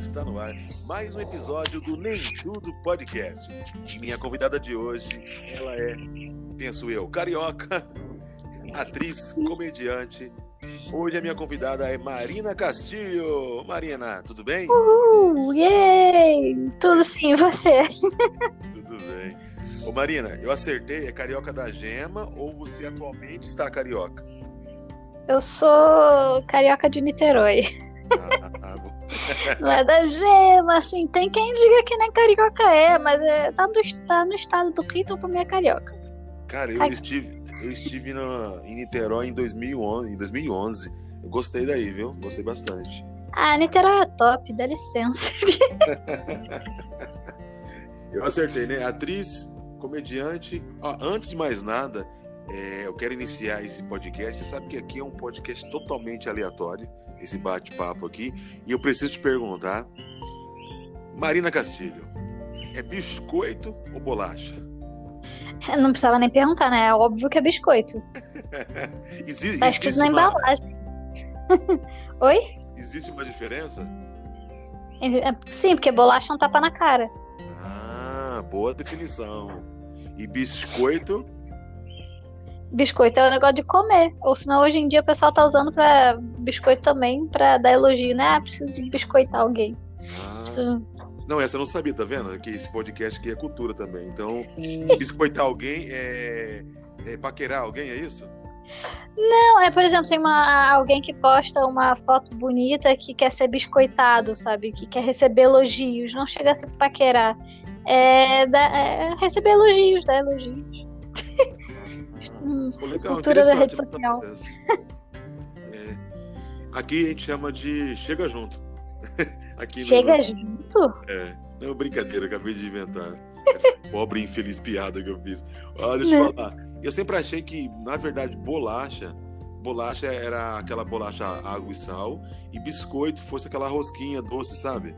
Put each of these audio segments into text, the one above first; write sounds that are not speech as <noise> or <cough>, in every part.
está no ar mais um episódio do Nem Tudo Podcast. E minha convidada de hoje, ela é, penso eu, carioca, <laughs> atriz, comediante. Hoje a minha convidada é Marina Castilho. Marina, tudo bem? Uhul, yay! Tudo sim, você? Tudo bem. Ô Marina, eu acertei, é carioca da gema ou você atualmente está carioca? Eu sou carioca de Niterói. Ah, ah, bom. <laughs> Não é da gema, assim, tem quem diga que nem carioca é, mas é, tá, no, tá no estado do Rio, então pra mim é carioca. Cara, eu Ai. estive, eu estive na- em Niterói em 2011, em 2011. Eu gostei daí, viu? Gostei bastante. Ah, Niterói é top, dá licença. <laughs> Eu acertei, né? Atriz, comediante. Antes de mais nada, é, eu quero iniciar esse podcast. Você sabe que aqui é um podcast totalmente aleatório, esse bate-papo aqui. E eu preciso te perguntar, Marina Castilho, é biscoito ou bolacha? Não precisava nem perguntar, né? É óbvio que é biscoito. <laughs> Exi- Tá escrito existe, na embalagem. <laughs> Oi? existe uma diferença? Sim, porque bolacha é um tapa na cara. Ah, boa definição. E biscoito? Biscoito é o negócio de comer. Ou senão hoje em dia o pessoal tá usando pra biscoito também pra dar elogio, né? Ah, preciso de biscoitar alguém. Ah, Preciso... Não, essa eu não sabia, tá vendo? Que esse podcast aqui é cultura também. Então, biscoitar alguém é, é paquerar alguém, é isso? Não, é, por exemplo, tem uma, alguém que posta uma foto bonita que quer ser biscoitado, sabe? Que quer receber elogios. Não chega a se paquerar. É, dar- é receber elogios, dar elogios. Hum, Pô, legal, Cultura da rede social. É, aqui a gente chama de chega junto. <laughs> aqui no- Chega junto? É. Não, brincadeira, acabei de inventar. Essa <laughs> pobre infeliz piada que eu fiz. Olha, deixa eu Né? falar. Eu sempre achei que, na verdade, bolacha. Bolacha era aquela bolacha água e sal. E biscoito fosse aquela rosquinha doce, sabe?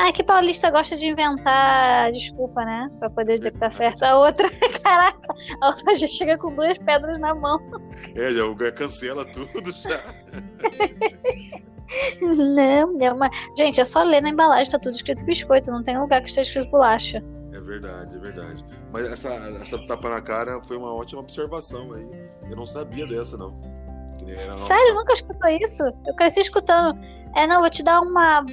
Ah, que paulista gosta de inventar desculpa, né? Pra poder dizer que tá certo. A outra, <laughs> caraca, a outra já chega com duas pedras na mão. É, já cancela tudo já. Não, não, mas... Gente, é só ler na embalagem, tá tudo escrito biscoito, não tem lugar que esteja escrito bolacha. É verdade, é verdade. Mas essa, essa tapa na cara foi uma ótima observação aí. Eu não sabia dessa, não. Uma- Sério, nunca escutou isso? Eu cresci escutando. É, não, vou te dar uma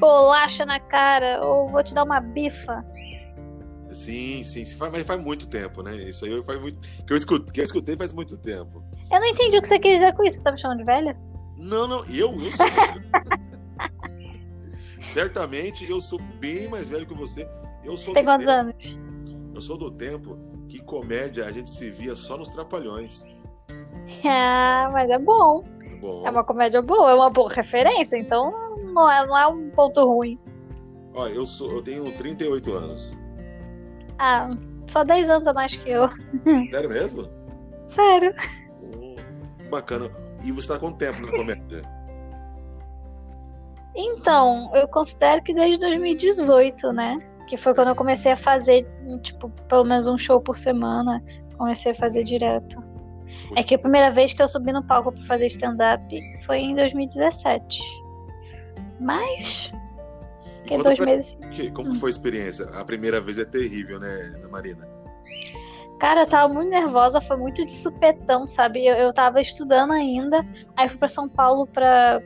bolacha na cara, ou vou te dar uma bifa. Sim, sim, sim, faz, mas faz muito tempo, né? Isso aí faz muito. Que eu, escutei, que eu escutei faz muito tempo. Eu não entendi o que você quis dizer com isso. Você tá me chamando de velha? Não, não, eu, eu sou. <laughs> Certamente eu sou bem mais velho que você. Eu sou Tem quantos tempo, anos? Eu sou do tempo que comédia a gente se via só nos trapalhões. <laughs> Ah, mas é bom. Bom, É uma comédia boa, é uma boa referência, então não é, não é um ponto ruim. ó, eu sou, eu tenho 38 anos. Ah, só 10 anos a mais que eu. Sério mesmo? Sério. Hum, bacana. E você tá com tempo na comédia? Então, eu considero que desde 2018, né? Que foi quando eu comecei a fazer, tipo, pelo menos um show por semana. Comecei a fazer direto. É que a primeira vez que eu subi no palco pra fazer stand-up foi em 2017. Mas, que conta dois pra- meses. que- como foi a experiência? A primeira vez é terrível, né, Ana Marina? Cara, eu tava muito nervosa, foi muito de supetão, sabe? Eu, eu tava estudando ainda, aí fui pra São Paulo pra,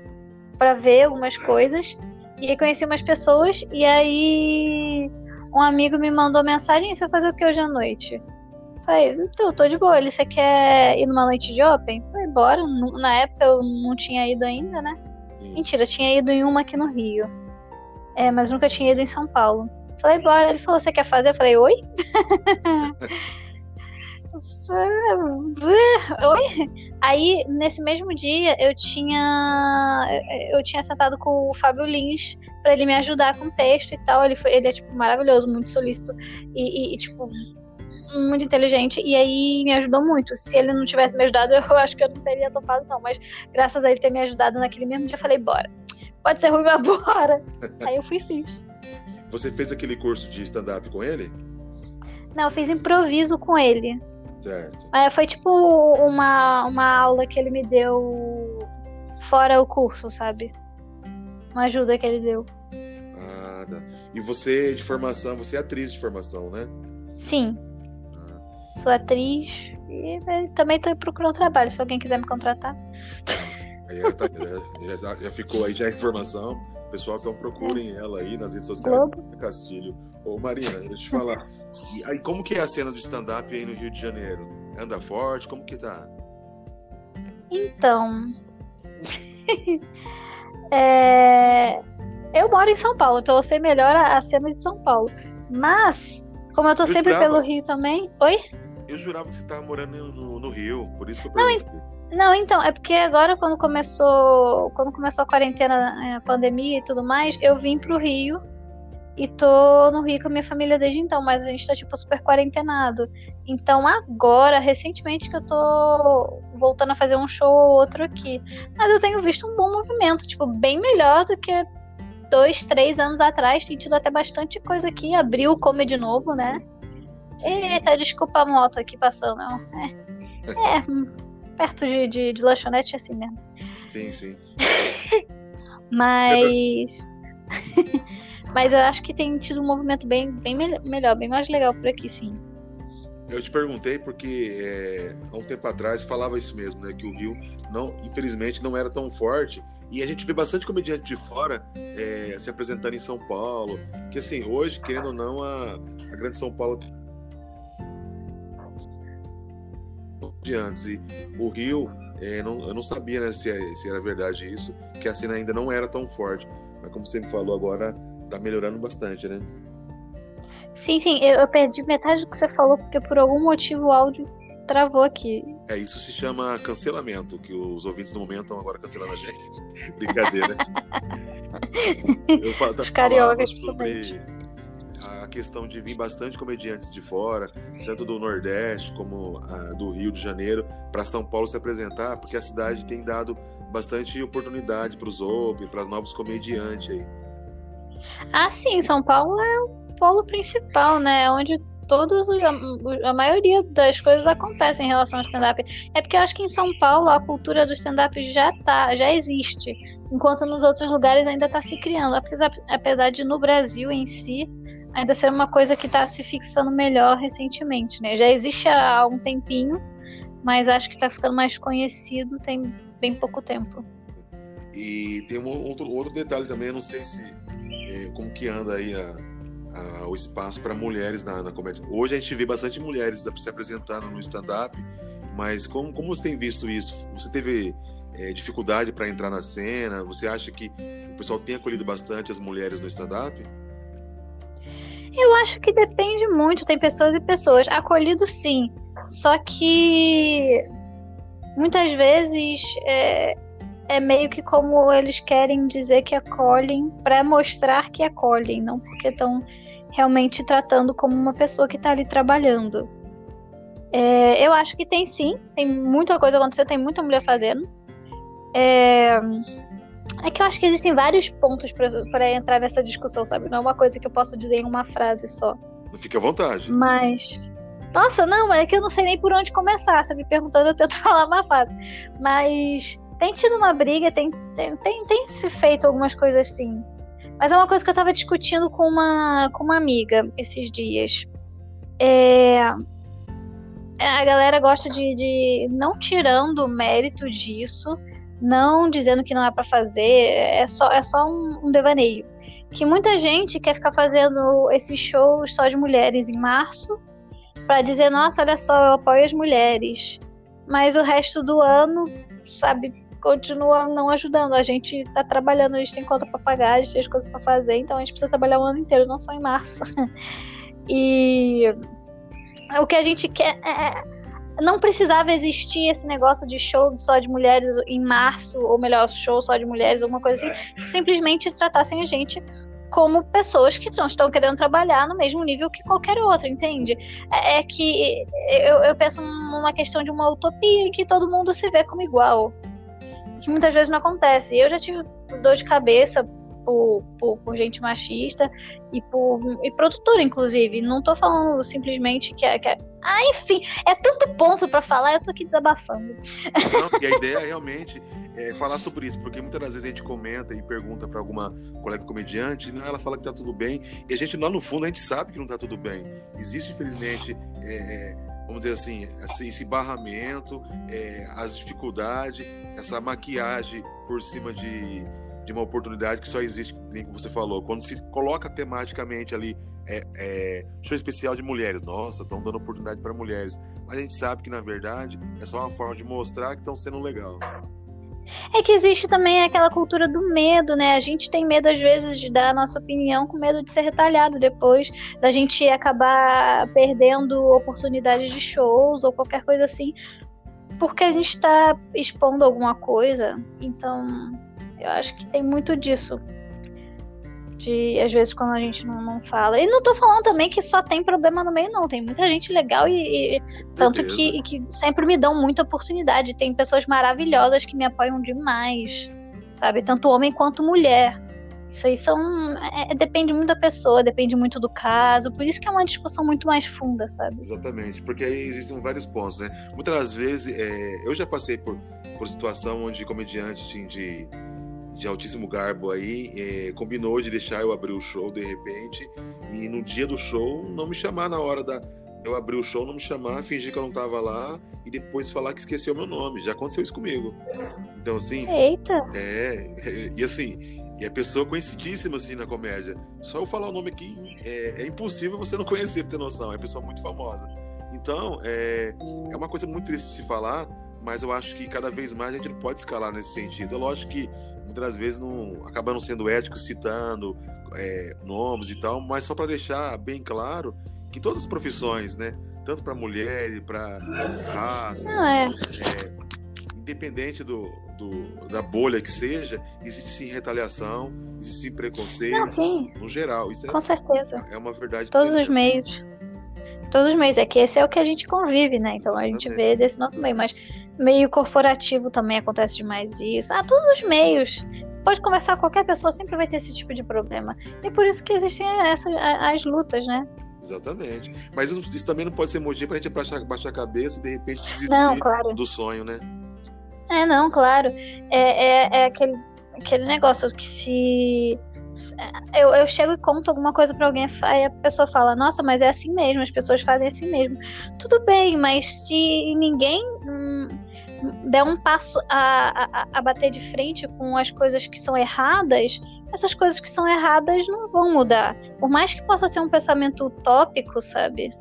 pra ver algumas coisas, e aí conheci umas pessoas, e aí um amigo me mandou mensagem, "E você vai fazer o que hoje à noite? Falei, tô, tô de boa, ele, você quer ir numa noite de open? Falei, bora, na época eu não tinha ido ainda, né? Mentira, tinha ido em uma aqui no Rio. É, mas nunca tinha ido em São Paulo. Falei, bora. Ele falou, você quer fazer? Eu falei, oi? <laughs> oi? Aí, nesse mesmo dia, eu tinha eu tinha sentado com o Fábio Lins pra ele me ajudar com o texto e tal. Ele, foi, ele é, tipo, maravilhoso, muito solícito e, e, tipo, muito inteligente. E aí, me ajudou muito. Se ele não tivesse me ajudado, <laughs> eu acho que eu não teria topado, não. Mas graças a ele ter me ajudado naquele mesmo dia, eu falei, bora. Pode ser ruim, mas bora. <laughs> Aí eu fui e fiz. Você fez aquele curso de stand-up com ele? Não, eu fiz improviso com ele. Certo. Mas foi tipo uma, uma aula que ele me deu fora o curso, sabe? Uma ajuda que ele deu. Ah, tá. E você de formação, você é atriz de formação, né? Sim. Sou atriz e também estou procurando trabalho, se alguém quiser me contratar. Aí tá, já, já, ficou aí já a informação. Pessoal, então procurem ela aí nas redes sociais. Globo. Castilho. Ô Marina, deixa eu te falar. E aí, como que é a cena do stand-up aí no Rio de Janeiro? Anda forte? Como que tá? Então. <laughs> é... Eu moro em São Paulo, então eu sei melhor a, cena de São Paulo. Mas, como eu tô sempre jurava... pelo Rio também. Oi? Eu jurava que você tava morando no, no Rio, por isso que eu perguntei. Não, não, então, é porque agora quando começou. Quando começou a quarentena, é, a pandemia e tudo mais, eu vim pro Rio e tô no Rio com a minha família desde então, mas a gente tá, tipo, super quarentenado. Então agora, recentemente, que eu tô voltando a fazer um show ou outro aqui. Mas eu tenho visto um bom movimento, tipo, bem melhor do que dois, três anos atrás. Tem tido até bastante coisa aqui. Abriu o Come de novo, né? Eita, desculpa a moto aqui passando. É, é perto de, de, de lanchonete é assim mesmo. Sim, sim. <laughs> Mas. <laughs> Mas eu acho que tem tido um movimento bem, bem melhor, bem mais legal por aqui, sim. Eu te perguntei porque é, há um tempo atrás falava isso mesmo, né? Que o Rio, não, infelizmente, não era tão forte. E a gente vê bastante comediante de fora é, se apresentando em São Paulo. Que assim, hoje, querendo ou não, a, a Grande São Paulo de antes. E o Rio, é, não, eu não sabia né, se, é, se, era verdade isso, que a cena ainda não era tão forte. Mas como você me falou agora, tá melhorando bastante, né? Sim, sim, eu, eu perdi metade do que você falou, porque por algum motivo o áudio travou aqui. É, isso se chama cancelamento, que os ouvintes no momento estão agora cancelando a gente. <laughs> Brincadeira. <laughs> eu cariocas sobre a questão de vir bastante comediantes de fora, tanto do Nordeste como a, do Rio de Janeiro, para São Paulo se apresentar, porque a cidade tem dado bastante oportunidade para os open, para novos comediantes aí. Ah, sim, São Paulo é o polo principal, né? Onde todos a, a maioria das coisas acontecem em relação ao stand-up. É porque eu acho que em São Paulo a cultura do stand-up já tá, já existe, enquanto nos outros lugares ainda está se criando. Apesar, apesar de no Brasil em si ainda ser uma coisa que está se fixando melhor recentemente, né? Já existe há um tempinho, mas acho que está ficando mais conhecido tem bem pouco tempo. E tem um outro, outro detalhe também, eu não sei se é, como que anda aí a, o espaço para mulheres na, na, comédia. Hoje a gente vê bastante mulheres se apresentando no stand-up, mas como, como você tem visto isso? Você teve é, dificuldade para entrar na cena? Você acha que o pessoal tem acolhido bastante as mulheres no stand-up? Eu acho que depende muito, tem pessoas e pessoas. Acolhido sim, só que muitas vezes é, é meio que como eles querem dizer que acolhem para mostrar que acolhem, não porque estão realmente tratando como uma pessoa que está ali trabalhando. É, eu acho que tem sim, tem muita coisa acontecendo, tem muita mulher fazendo. É, é que eu acho que existem vários pontos para entrar nessa discussão, sabe? Não é uma coisa que eu posso dizer em uma frase só. Fique à vontade. Mas. Nossa, não, é que eu não sei nem por onde começar. Você me perguntando, eu tento <laughs> falar uma frase. Mas tem tido uma briga, tem, tem, tem, tem se feito algumas coisas assim. Mas é uma coisa que eu tava discutindo com uma, com uma amiga esses dias. É, a galera gosta de, de não tirando o mérito disso, não dizendo que não é para fazer, é só, é só um, um, devaneio. Que muita gente quer ficar fazendo esses shows só de mulheres em março, para dizer, nossa, olha só, eu apoio as mulheres. Mas o resto do ano, sabe, continua não ajudando. A gente tá trabalhando, a gente tem conta para pagar, a gente tem as coisas para fazer, então a gente precisa trabalhar o ano inteiro, não só em março. <laughs> e o que a gente quer é, é não precisava existir esse negócio de show só de mulheres em março, ou melhor, show só de mulheres, alguma coisa assim. Simplesmente tratassem a gente como pessoas que não estão querendo trabalhar no mesmo nível que qualquer outro, entende? É, é que eu, eu penso numa questão de uma utopia em que todo mundo se vê como igual que muitas vezes não acontece. Eu já tive dor de cabeça por, por, por gente machista e por e produtora, inclusive. Não estou falando simplesmente que, que Ah, enfim, é tanto ponto para falar, eu tô aqui desabafando. Não, e a ideia é realmente é falar sobre isso, porque muitas das vezes a gente comenta e pergunta para alguma colega comediante, né, ela fala que tá tudo bem, e a gente lá no fundo a gente sabe que não tá tudo bem. Existe, infelizmente, é, vamos dizer assim, esse barramento, é, as dificuldades, essa maquiagem por cima de, de uma oportunidade que só existe, como você falou, quando se coloca tematicamente ali é, é, show especial de mulheres. Nossa, estão dando oportunidade para mulheres. Mas a gente sabe que, na verdade, é só uma forma de mostrar que estão sendo legal. É que existe também aquela cultura do medo, né? A gente tem medo, às vezes, de dar a nossa opinião com medo de ser retalhado depois, da gente acabar perdendo oportunidades de shows ou qualquer coisa assim, porque a gente está expondo alguma coisa. Então, eu acho que tem muito disso de, às vezes, quando a gente não, não fala. E não tô falando também que só tem problema no meio, não. Tem muita gente legal e. e tanto que, que sempre me dão muita oportunidade. Tem pessoas maravilhosas que me apoiam demais, sabe? Tanto homem quanto mulher. Isso aí são. É, é, depende muito da pessoa, depende muito do caso. Por isso que é uma discussão muito mais funda, sabe? Exatamente, porque aí existem vários pontos, né? Muitas das vezes, é, eu já passei por, por situação onde comediante tinha de de altíssimo garbo aí, é, combinou de deixar eu abrir o show de repente e no dia do show não me chamar na hora da eu abrir o show, não me chamar, fingir que eu não tava lá e depois falar que esqueceu meu nome. Já aconteceu isso comigo. Então, assim. Eita! É, e assim, e a pessoa conhecidíssima assim na comédia. Só eu falar o nome aqui é, é impossível você não conhecer, pra ter noção. É pessoa muito famosa. Então, é, é uma coisa muito triste de se falar, mas eu acho que cada vez mais a gente não pode escalar nesse sentido. É lógico que muitas vezes não acabam não sendo éticos citando é, nomes e tal, mas só para deixar bem claro que todas as profissões, né, tanto para mulher, para raça, é. É, independente do, do, da bolha que seja, existe sim retaliação, existe sim preconceito, não, sim. no geral. Isso é Com certeza. É uma verdade. Todos os meios todos os meios. É que esse é o que a gente convive, né? Então a gente vê desse nosso meio. Mas meio corporativo também acontece demais isso. Ah, todos os meios. Você pode conversar com qualquer pessoa, sempre vai ter esse tipo de problema. E por isso que existem essas, as lutas, né? Exatamente. Mas isso também não pode ser motivo pra gente baixar, baixar a cabeça e de repente desistir não, claro. do sonho, né? É, não, claro. É, é, é aquele, aquele negócio que se eu, eu chego e conto alguma coisa para alguém, aí a pessoa fala, nossa, mas é assim mesmo, as pessoas fazem assim mesmo. Tudo bem, mas se ninguém hum, der um passo a, a, a bater de frente com as coisas que são erradas, essas coisas que são erradas não vão mudar. Por mais que possa ser um pensamento utópico, sabe?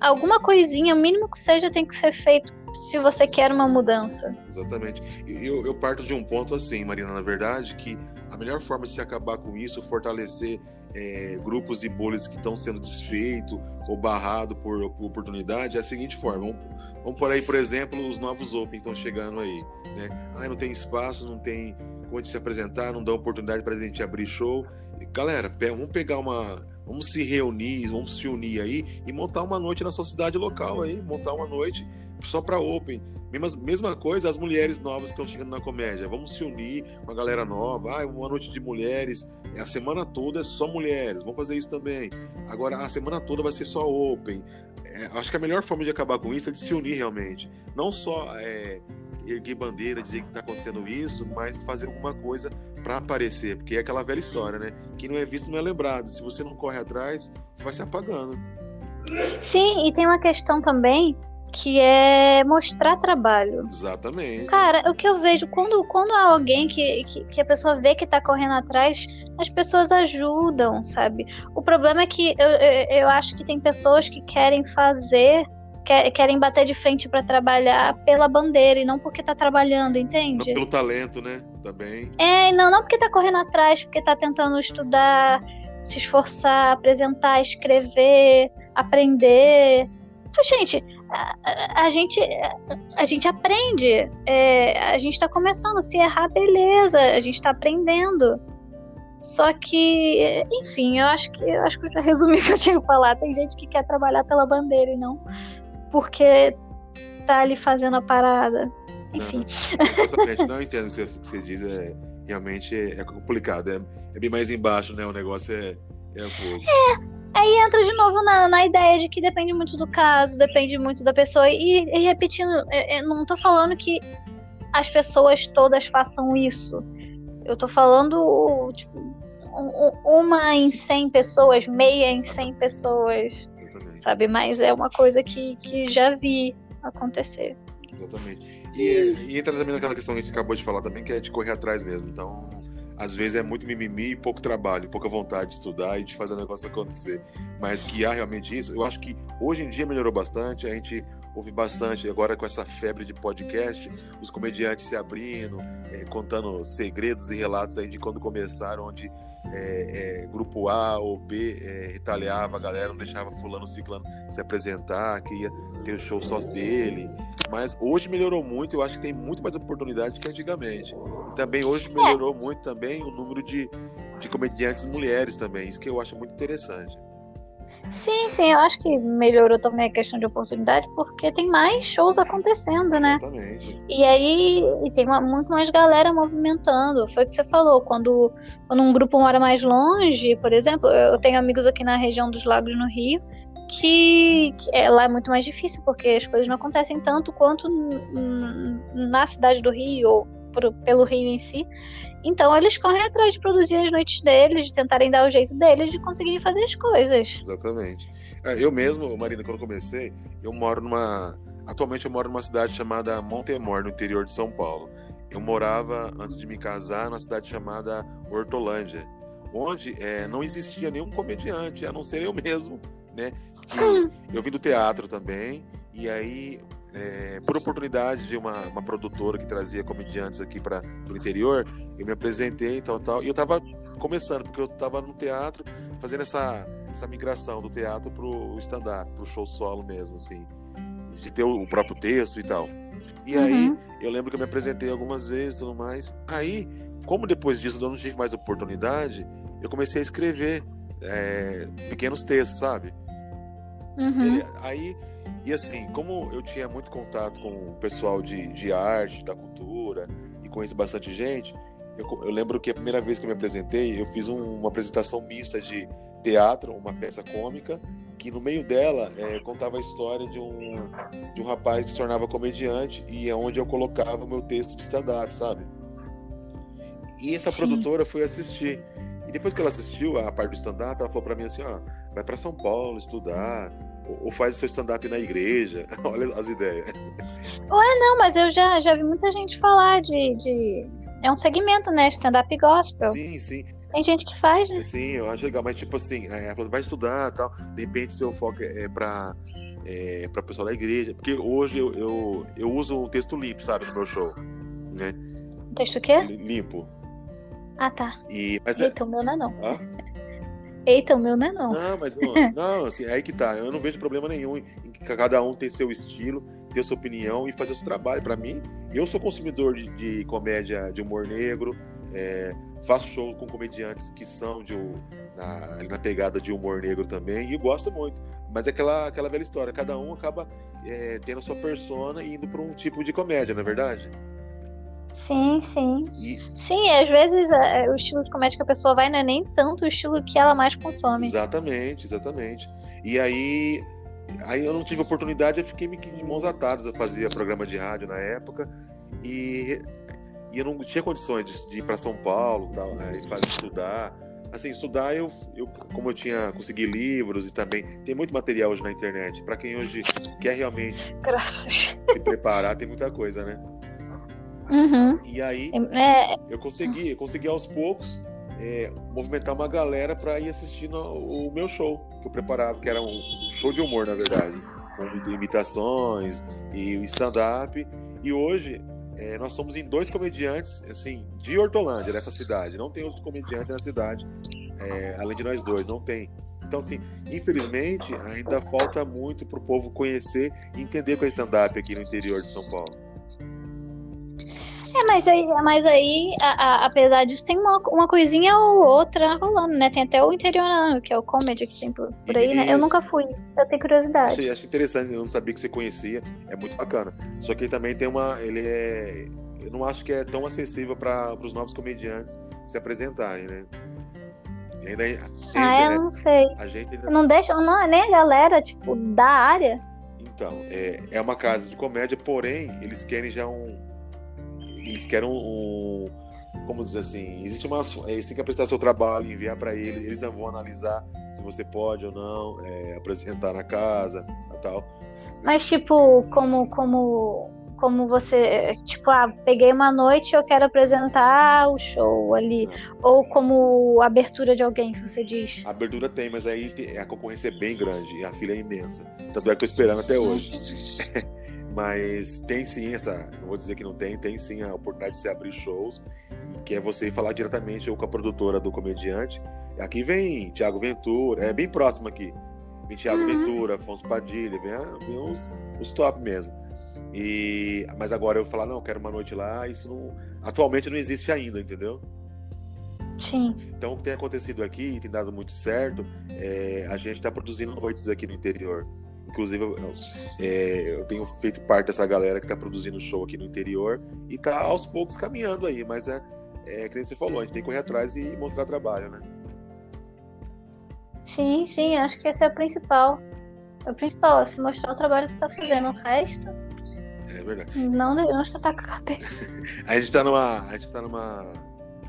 Alguma coisinha, o mínimo que seja, tem que ser feito se você quer uma mudança. Exatamente. Eu, eu parto de um ponto assim, Marina, na verdade, que a melhor forma de se acabar com isso, fortalecer é, grupos e bolhas que estão sendo desfeitos ou barrados por, por, oportunidade é a seguinte forma. Vamos, vamos por aí, por exemplo, os novos Open estão chegando aí. Né? Ah, não tem espaço, não tem gente se apresentar, não dá oportunidade para a gente abrir show. Galera, vamos pegar uma Vamos se reunir, vamos se unir aí e montar uma noite na sua cidade local aí, montar uma noite só para Open. Mesma, mesma coisa as mulheres novas que estão chegando na comédia. Vamos se unir com a galera nova. Ah, uma noite de mulheres. A semana toda é só mulheres. Vamos fazer isso também. Agora, a semana toda vai ser só Open. É, acho que a melhor forma de acabar com isso é de se unir realmente. Não só é, erguer bandeira, dizer que está acontecendo isso, mas fazer alguma coisa para aparecer, porque é aquela velha história, né? Quem não é visto não é lembrado. Se você não corre atrás, você vai se apagando. Sim, e tem uma questão também que é mostrar trabalho. Exatamente. Cara, o que eu vejo, quando, quando há alguém que, que, que, a pessoa vê que tá correndo atrás, as pessoas ajudam, sabe? O problema é que eu, eu, eu acho que tem pessoas que querem fazer querem bater de frente para trabalhar pela bandeira e não porque tá trabalhando, entende? Não pelo talento, né? Também. É, não, não porque tá correndo atrás, porque tá tentando estudar, se esforçar, apresentar, escrever, aprender. gente, a, a, a, gente a gente aprende. É, a gente tá começando. Se errar, beleza, a gente tá aprendendo. Só que, enfim, eu acho que eu acho que eu já <laughs> resumi o que eu tinha que falar. Tem gente que quer trabalhar pela bandeira e não porque tá ali fazendo a parada. Enfim. Não, não entendo o que você diz, é, realmente é, é complicado. É, é, bem mais embaixo, né? O negócio é, é fogo. É. Aí entra de novo na, na ideia de que depende muito do caso, depende muito da pessoa. E, e repetindo, eu, é, é, não tô falando que as pessoas todas façam isso. Eu tô falando, tipo, uma em 100 pessoas, meia em 100 pessoas, sabe? Mas é uma coisa que, que já vi acontecer. Exatamente. E, e entra também naquela questão que a gente acabou de falar também, que é de correr atrás mesmo. Então, às vezes é muito mimimi e pouco trabalho, pouca vontade de estudar e de fazer o negócio acontecer. Mas que há realmente isso, eu acho que hoje em dia melhorou bastante, a gente ouve bastante agora com essa febre de podcast, os comediantes se abrindo, é, contando segredos e relatos aí de quando começaram, onde é, é, grupo A ou B é, retaliava a galera, não deixava fulano ciclano se apresentar, que ia ter o show só dele. Mas hoje melhorou muito, eu acho que tem muito mais oportunidade que antigamente. E também hoje é. melhorou muito também o número de, de comediantes mulheres também, isso que eu acho muito interessante. Sim, sim, eu acho que melhorou também a questão de oportunidade porque tem mais shows acontecendo, né? Exatamente. E aí e tem uma, muito mais galera movimentando. Foi o que você falou, quando, quando um grupo mora mais longe, por exemplo, eu tenho amigos aqui na região dos lagos no Rio, que, que é, lá é muito mais difícil, porque as coisas não acontecem tanto quanto na cidade do Rio ou pelo Rio em si. Então eles correm atrás de produzir as noites deles, de tentarem dar o jeito deles de conseguirem fazer as coisas. Exatamente. É, eu mesmo, Marina, quando comecei, eu moro numa. Atualmente eu moro numa cidade chamada Montemor, no interior de São Paulo. Eu morava, antes de me casar, numa cidade chamada Hortolândia, onde é, não existia nenhum comediante, a não ser eu mesmo, né? E eu vim do teatro também, e aí é, por oportunidade de uma, uma, produtora que trazia comediantes aqui para o interior, eu me apresentei e tal, tal. E eu estava começando, porque eu estava no teatro, fazendo essa, essa migração do teatro para o stand-up, para o show solo mesmo, assim, de ter o próprio texto e tal. E uhum. aí, eu lembro que eu me apresentei algumas vezes e tudo mais. Aí, como depois disso eu não tive mais oportunidade, eu comecei a escrever é, pequenos textos, sabe? Uhum. Ele, aí e assim, como eu tinha muito contato com o pessoal de, de arte, da cultura, e conheço bastante gente, eu, eu lembro que a primeira vez que eu me apresentei, eu fiz um, uma apresentação mista de teatro, uma peça cômica, que no meio dela é, contava a história de um, de um rapaz que se tornava comediante e é onde eu colocava o meu texto de stand-up, sabe? E essa Sim. produtora foi assistir. E depois que ela assistiu a parte do stand-up, ela falou para mim assim: ó, vai para São Paulo estudar, ou faz o seu stand-up na igreja. <laughs> Olha as ideias. Ué, não, mas eu já, já vi muita gente falar de. de... É um segmento, né? Stand-up gospel. Sim, sim. Tem gente que faz, né? Sim, eu acho legal, mas tipo assim, é, vai estudar tal. De repente, seu foco é pra, é, pra pessoal da igreja. Porque hoje eu, eu, eu uso um texto limpo, sabe, no meu show. Né? Um texto o quê? Limpo. Ah, tá. E, mas Eita, é... o meu não é não. Ah? Eita, o meu não é não. Não, mas não, <laughs> não, assim, é aí que tá. Eu não vejo problema nenhum em que cada um tem seu estilo, ter sua opinião e fazer o seu trabalho. Para mim, eu sou consumidor de, de comédia de humor negro, é, faço show com comediantes que são de, na, na, pegada de humor negro também e gosto muito. Mas é aquela, aquela velha história, cada um acaba é, tendo a sua persona e indo para um tipo de comédia, não é verdade? Sim, sim. E... Sim, às vezes é, o estilo de comédia que a pessoa vai não é nem tanto o estilo que ela mais consome. Exatamente, exatamente. E aí, aí eu não tive oportunidade, eu fiquei de mãos atadas. Eu fazia programa de rádio na época e, e eu não tinha condições de, de ir para São Paulo tal, né, e estudar. Assim, estudar, eu, eu, como eu tinha conseguido livros e também tem muito material hoje na internet. Para quem hoje quer realmente Graças. se preparar, tem muita coisa, né? Uhum. E aí é... eu consegui, eu consegui aos poucos é, movimentar uma galera para ir assistindo o meu show que eu preparava, que era um show de humor, na verdade, com imitações e stand-up. E hoje é, nós somos em dois comediantes, assim, de Hortolândia, nessa cidade. Não tem outro comediante na cidade, é, além de nós dois, não tem. Então, assim, infelizmente, ainda falta muito para o povo conhecer e entender com é stand-up aqui no interior de São Paulo. É, mas aí, mas aí a, a, apesar disso, tem uma, uma coisinha ou outra rolando, né? Tem até o interiorano, que é o comedy que tem por, por aí, né? Eu nunca fui, eu tenho curiosidade. Achei, achei interessante, eu não sabia que você conhecia, é muito bacana. Só que ele também tem uma. Ele é. Eu não acho que é tão acessível para os novos comediantes se apresentarem, né? E ainda, a gente, ah, eu né, não sei. a gente ainda- Não deixa, não, nem a galera, tipo, da área. Então, é, é uma casa de comédia, porém, eles querem já um. Eles querem um. como dizer assim? Existe uma. Eles têm que apresentar seu trabalho, enviar para eles, eles vão analisar se você pode ou não é, apresentar na casa e tal. Mas, tipo, como, como, como você, tipo, ah, peguei uma noite e eu quero apresentar o show ali. Ou como abertura de alguém, que você diz. A abertura tem, mas aí tem- a concorrência é bem grande a fila é imensa. Tanto é que eu tô esperando até hoje. <laughs> Mas tem sim essa, não vou dizer que não tem, tem sim a oportunidade de se abrir shows, que é você falar diretamente ou com a produtora do comediante. Aqui vem Thiago Ventura, é bem próximo aqui. Vem Thiago Uhum. Ventura, Afonso Padilha, vem, a- vem os, os top mesmo. E, mas agora eu falar, não, eu quero uma noite lá, isso não, atualmente não existe ainda, entendeu? Sim. Então, o que tem acontecido aqui, e tem dado muito certo, é, a gente está produzindo noites aqui no interior. Inclusive, eu, é, eu tenho feito parte dessa galera que está produzindo show aqui no interior e está aos poucos caminhando aí, mas é, é que você falou, a gente tem que correr atrás e mostrar trabalho, né? Sim, sim, acho que esse é o principal. É o principal, é se mostrar o trabalho que você tá fazendo. O resto, É verdade. não, que tá com a cabeça. <laughs> A gente está numa, a gente tá numa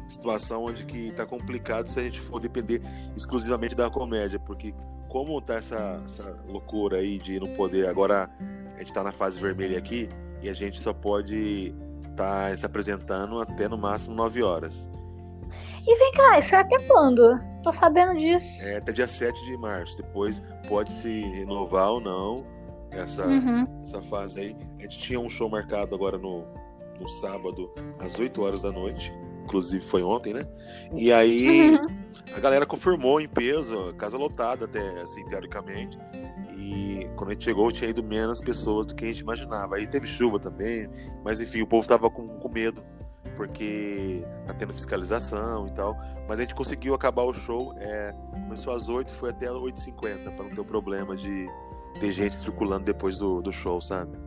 situação onde que está complicado se a gente for depender exclusivamente da comédia, porque como tá essa, essa loucura aí de não poder, agora a gente tá na fase vermelha aqui e a gente só pode estar se apresentando até no máximo 9 horas. E vem cá, isso é até quando? Tô sabendo disso. É até dia 7 de março. Depois pode se renovar ou não essa, Uhum. essa fase aí. A gente tinha um show marcado agora no, no sábado, às 8 horas da noite. Inclusive foi ontem, né? E aí Uhum. a galera confirmou em peso, casa lotada até, assim, teoricamente. E quando a gente chegou, tinha ido menos pessoas do que a gente imaginava. Aí teve chuva também, mas enfim, o povo tava com, com medo, porque tá tendo fiscalização e tal. Mas a gente conseguiu acabar o show, é, começou às 8 foi até 8h50, para não ter o problema de ter gente circulando depois do, do show, sabe?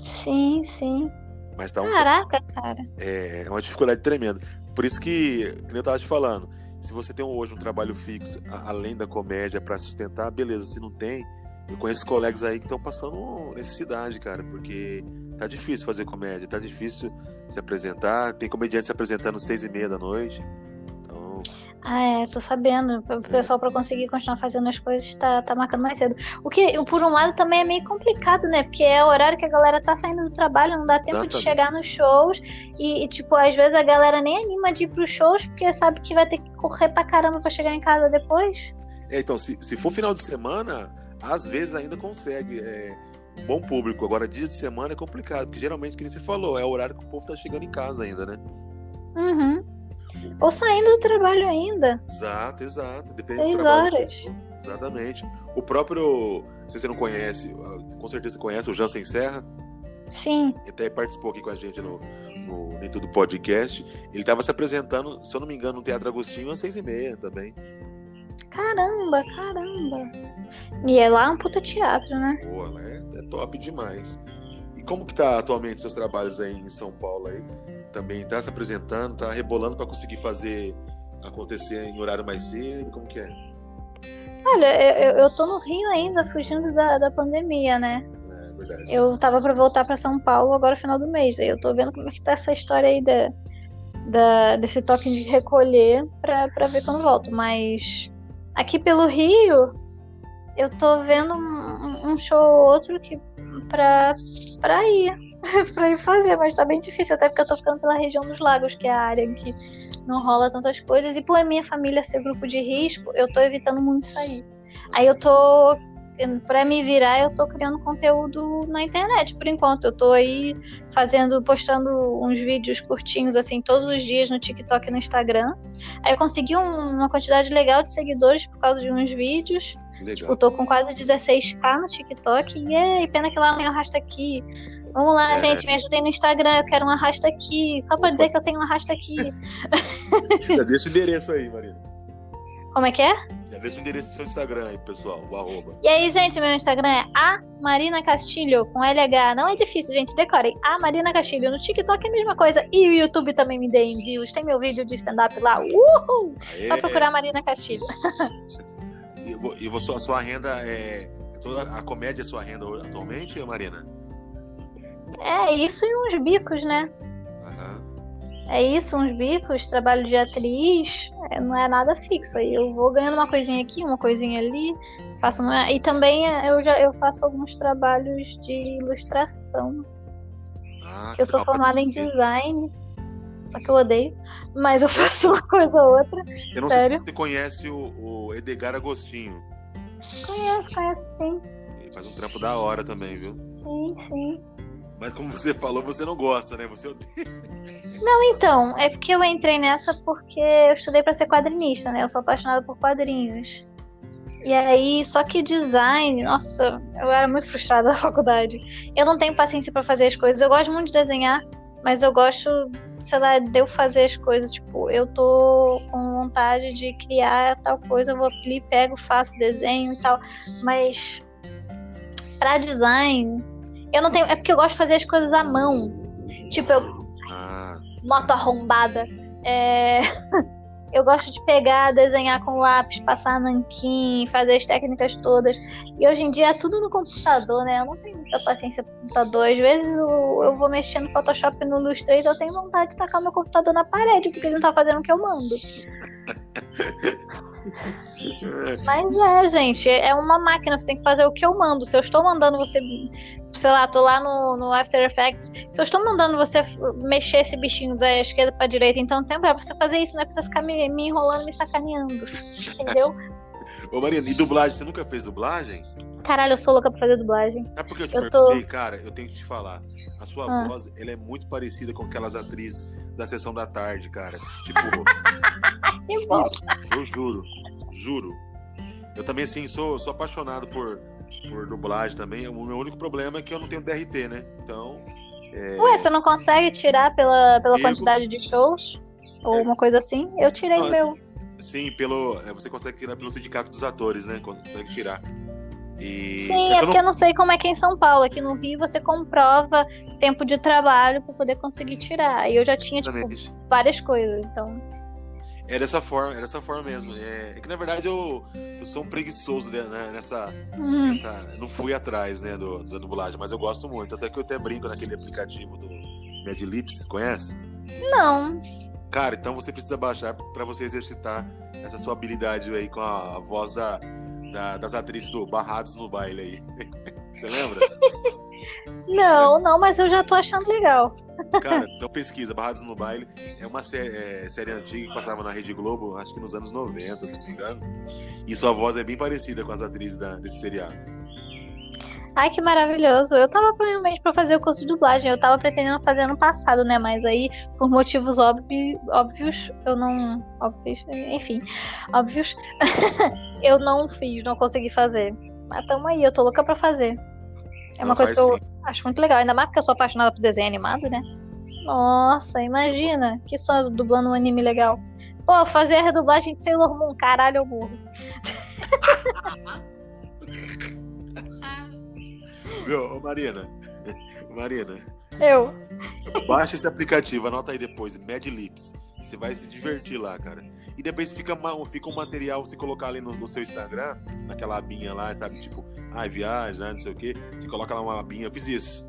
Sim, sim. Mas tá um, Caraca, cara. é uma dificuldade tremenda. Por isso que, nem eu tava te falando, se você tem hoje um trabalho fixo, além da comédia, para sustentar, beleza. Se não tem, eu conheço colegas aí que estão passando necessidade, cara, porque tá difícil fazer comédia, tá difícil se apresentar. Tem comediante se apresentando às seis e meia da noite. Ah, é, tô sabendo. O pessoal, pra conseguir continuar fazendo as coisas, tá, tá marcando mais cedo. O que, por um lado, também é meio complicado, né? Porque é o horário que a galera tá saindo do trabalho, não dá tempo de Exatamente. chegar nos shows. E, e, tipo, às vezes a galera nem anima de ir pros shows, porque sabe que vai ter que correr pra caramba pra chegar em casa depois. é, então se, se for final de semana, às vezes ainda consegue. É, um bom público. Agora, dia de semana é complicado, porque geralmente, que nem você falou, é o horário que o povo tá chegando em casa ainda, né? Uhum. Ou saindo do trabalho ainda. Exato, exato. Depende Seis horas. Exatamente. O próprio, se você não conhece, com certeza você conhece o Jansen Serra, Sim. ele até participou aqui com a gente no, no Nem Tudo Podcast. Ele estava se apresentando, se eu não me engano, no Teatro Agostinho às seis e meia também. Caramba, caramba. E é lá um puta teatro, né? Pô, ela é, é top demais. E como que tá atualmente seus trabalhos aí em São Paulo aí? Também tá se apresentando, tá rebolando para conseguir fazer acontecer em horário mais cedo? Como que é? Olha, eu, eu- tô no Rio ainda, fugindo da, da pandemia, né? É verdade. Eu tava pra voltar pra São Paulo agora final do mês. Aí eu tô vendo como é que tá essa história aí da, da- desse toque de recolher pra ver quando volto. Mas aqui pelo Rio, eu tô vendo um, um- um show ou outro que, pra, pra ir. <laughs> pra ir fazer, mas tá bem difícil, até porque eu tô ficando pela região dos lagos, que é a área em que não rola tantas coisas. E por minha família ser grupo de risco, eu tô evitando muito sair. Aí eu tô Pra me virar, eu tô criando conteúdo na internet, por enquanto. Eu tô aí fazendo, postando uns vídeos curtinhos, assim, todos os dias no TikTok e no Instagram. Aí eu consegui um- uma quantidade legal de seguidores por causa de uns vídeos. Legal. Eu tô com quase 16k no TikTok. E aí, pena que lá não arrasta aqui. Vamos lá, É. gente, me ajudem no Instagram. Eu quero um arrasta aqui. Só pra Opa. dizer que eu tenho um arrasta aqui. <laughs> Já deixa o endereço aí, Marina. Como é que é? Já deixa o endereço do seu Instagram aí, pessoal, o arroba. E aí, gente, meu Instagram é a Marina Castilho, com LH. Não é difícil, gente, decorem. A Marina Castilho. No TikTok é a mesma coisa. E o YouTube também me dê envios. Tem meu vídeo de stand-up lá. Uhul! Aê. Só procurar Marina Castilho. E, e a sua renda é. Toda a comédia é sua renda atualmente, Marina? É isso e uns bicos, né? Aham. É isso, uns bicos, trabalho de atriz, é, não é nada fixo. Aí eu vou ganhando uma coisinha aqui, uma coisinha ali, faço uma... e também é, eu já eu faço alguns trabalhos de ilustração. Ah, Eu sou formada em design, só que eu odeio, mas eu faço uma coisa ou outra. Eu não sei sério? se você conhece o, o Edgar Agostinho. Conheço, conheço sim, Ele faz um trampo da hora também, viu? sim, sim. Mas como você falou, você não gosta, né? Você odeia. Então, é porque eu entrei nessa porque eu estudei pra ser quadrinista, né? Eu sou apaixonada por quadrinhos. E aí, só que design, nossa, eu era muito frustrada <laughs> na faculdade. Eu não tenho paciência pra fazer as coisas. Eu gosto muito de desenhar, mas eu gosto, sei lá, de eu fazer as coisas. Tipo, eu tô com vontade de criar tal coisa, eu vou ali, pego, faço desenho e tal. Mas pra design, eu não tenho. É porque eu gosto de fazer as coisas à mão. Tipo, eu Ah, moto arrombada. É, <laughs> Eu gosto de pegar, desenhar com lápis, passar nanquim, fazer as técnicas todas. E hoje em dia é tudo no computador, né? Eu não tenho muita paciência pro computador. Às vezes eu, eu vou mexer no Photoshop no Illustrator, eu tenho vontade de tacar meu computador na parede, porque ele não tá fazendo o que eu mando. <laughs> Mas é, gente, é uma máquina, você tem que fazer o que eu mando. Se eu estou mandando você, sei lá, tô lá no, no After Effects, se eu estou mandando você mexer esse bichinho da esquerda pra direita em tanto tempo, é pra você fazer isso, não é pra você ficar me, me enrolando, me sacaneando. <laughs> Entendeu? Ô, Marina, e dublagem? Você nunca fez dublagem? Caralho, eu sou louca pra fazer dublagem. É porque eu te Eu tô- perguntei, cara, eu tenho que te falar. A sua Ah. voz, ela é muito parecida com aquelas atrizes da sessão da tarde, cara. <laughs> Tipo, Que bom. eu juro, juro. Eu também, assim, sou, sou apaixonado por, por dublagem também. O meu único problema é que eu não tenho DRT, né? Então. é, Ué, você não consegue tirar pela, pela Eu- quantidade de shows? Ou É. uma coisa assim? Eu tirei Não, meu. Sim, pelo. é, Você consegue tirar pelo sindicato dos atores, né? Consegue tirar. E. Sim, é não- porque eu não sei como é que é em São Paulo. Aqui no Rio você comprova tempo de trabalho pra poder conseguir tirar. E eu já tinha, tipo, várias coisas. Então, É dessa forma, é dessa forma mesmo. É, é que na verdade eu, eu sou um preguiçoso né, né, nessa, hum, nessa- Não fui atrás, né, do, da dublagem, mas eu gosto muito. Até que eu até brinco naquele aplicativo do Medlips, conhece? não. Cara, então você precisa baixar pra você exercitar essa sua habilidade aí com a, a voz da, da- das atrizes do Barrados no Baile aí. <laughs> Você lembra? <laughs> Não, não, mas eu já tô achando legal. Cara, então pesquisa, Barrados no Baile é uma série, é, série antiga que passava na Rede Globo, acho que nos anos 90, se não me engano. E sua voz é bem parecida com as atrizes da- desse seriado. Ai, que maravilhoso. Eu tava provavelmente pra fazer o curso de dublagem. Eu tava pretendendo fazer ano passado, né? Mas aí, por motivos óbvi- óbvios, eu não. Óbvios, enfim, óbvios. <laughs> eu não fiz, não consegui fazer. Mas tamo aí, eu tô louca pra fazer. É uma Não, coisa que eu sim. acho muito legal. Ainda mais porque eu sou apaixonada por desenho animado, né? Nossa, imagina. Que só dublando um anime legal. Pô, fazer a redublagem de Sailor Moon, caralho, eu morro. <laughs> Ô, Marina? <laughs> Marina, Eu. baixa esse aplicativo, anota aí depois, Medlips. Você vai se divertir lá, cara. E depois fica, fica um material, você colocar ali no, no seu Instagram, naquela abinha lá, sabe? Tipo, ah, viagem, né, não sei o quê. Você coloca lá uma abinha, eu fiz isso.